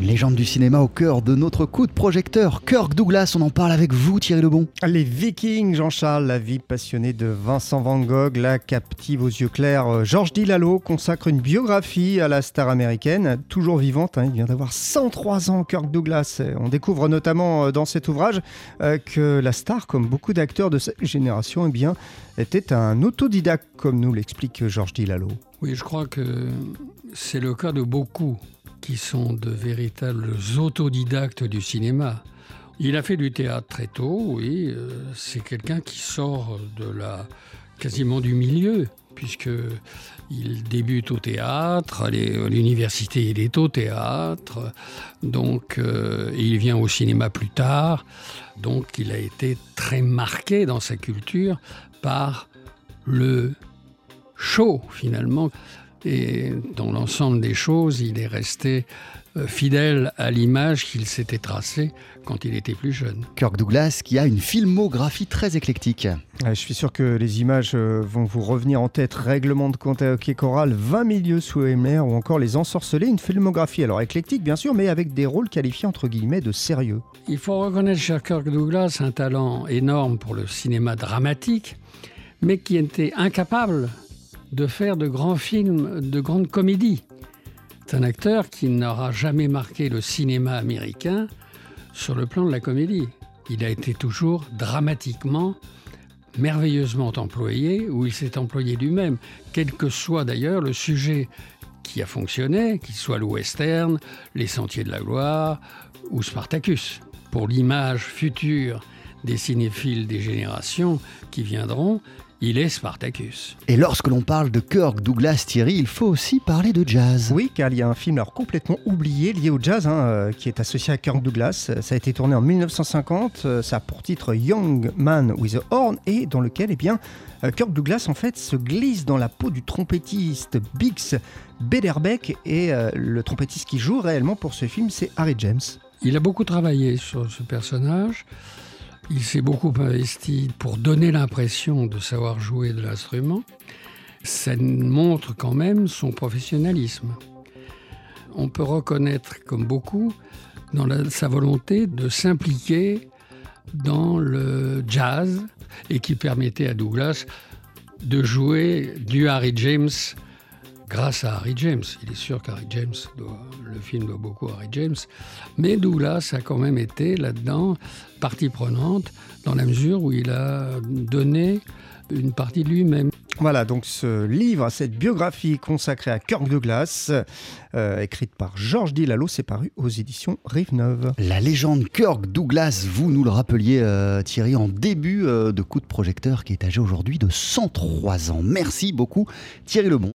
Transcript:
Une légende du cinéma au cœur de notre coup de projecteur. Kirk Douglas, on en parle avec vous, Thierry Lebon. Les Vikings, Jean-Charles, la vie passionnée de Vincent Van Gogh, la captive aux yeux clairs. Euh, Georges Dilalo consacre une biographie à la star américaine, toujours vivante. hein, il vient d'avoir 103 ans, Kirk Douglas. On découvre notamment euh, dans cet ouvrage euh, que la star, comme beaucoup d'acteurs de cette génération, eh bien, était un autodidacte, comme nous l'explique Georges Dilalo. Oui, je crois que c'est le cas de beaucoup qui sont de véritables autodidactes du cinéma. Il a fait du théâtre très tôt, oui. euh, C'est quelqu'un qui sort de la quasiment du milieu, puisque il débute au théâtre, à l'université il est au théâtre, donc euh, il vient au cinéma plus tard, donc il a été très marqué dans sa culture par le show finalement. Et dans l'ensemble des choses, il est resté euh, fidèle à l'image qu'il s'était tracée quand il était plus jeune. Kirk Douglas qui a une filmographie très éclectique. Je suis sûr que les images euh, vont vous revenir en tête. Règlement de compte à hockey choral, 20 milieux sous Himmler ou encore Les Ensorcelés, une filmographie alors éclectique bien sûr, mais avec des rôles qualifiés entre guillemets de sérieux. Il faut reconnaître chez Kirk Douglas un talent énorme pour le cinéma dramatique, mais qui était incapable de faire de grands films, de grandes comédies. C'est un acteur qui n'aura jamais marqué le cinéma américain sur le plan de la comédie. Il a été toujours dramatiquement, merveilleusement employé, où il s'est employé lui-même, quel que soit d'ailleurs le sujet qui a fonctionné, qu'il soit le western, les Sentiers de la Gloire ou Spartacus. Pour l'image future des cinéphiles des générations qui viendront, il est Spartacus. Et lorsque l'on parle de Kirk Douglas, Thierry, il faut aussi parler de jazz. Oui, car il y a un film alors complètement oublié lié au jazz hein, euh, qui est associé à Kirk Douglas. Ça a été tourné en 1950. euh, Ça a pour titre Young Man with a Horn et dans lequel, eh bien, euh, Kirk Douglas en fait se glisse dans la peau du trompettiste Bix Beiderbecke et euh, le trompettiste qui joue réellement pour ce film, c'est Harry James. Il a beaucoup travaillé sur ce personnage. Il s'est beaucoup investi pour donner l'impression de savoir jouer de l'instrument. Ça montre quand même son professionnalisme. On peut reconnaître, comme beaucoup, dans sa volonté de s'impliquer dans le jazz et qui permettait à Douglas de jouer du Harry James grâce à Harry James. Il est sûr qu'Harry James, doit, le film doit beaucoup à Harry James, mais Douglas a quand même été là-dedans partie prenante dans la mesure où il a donné une partie de lui-même. Voilà, donc ce livre, cette biographie consacrée à Kirk Douglas, euh, écrite par Georges Dilalo, c'est paru aux éditions Rive Neuve. La légende Kirk Douglas, vous nous le rappeliez euh, Thierry en début euh, de coup de projecteur qui est âgé aujourd'hui de 103 ans. Merci beaucoup Thierry Lebon.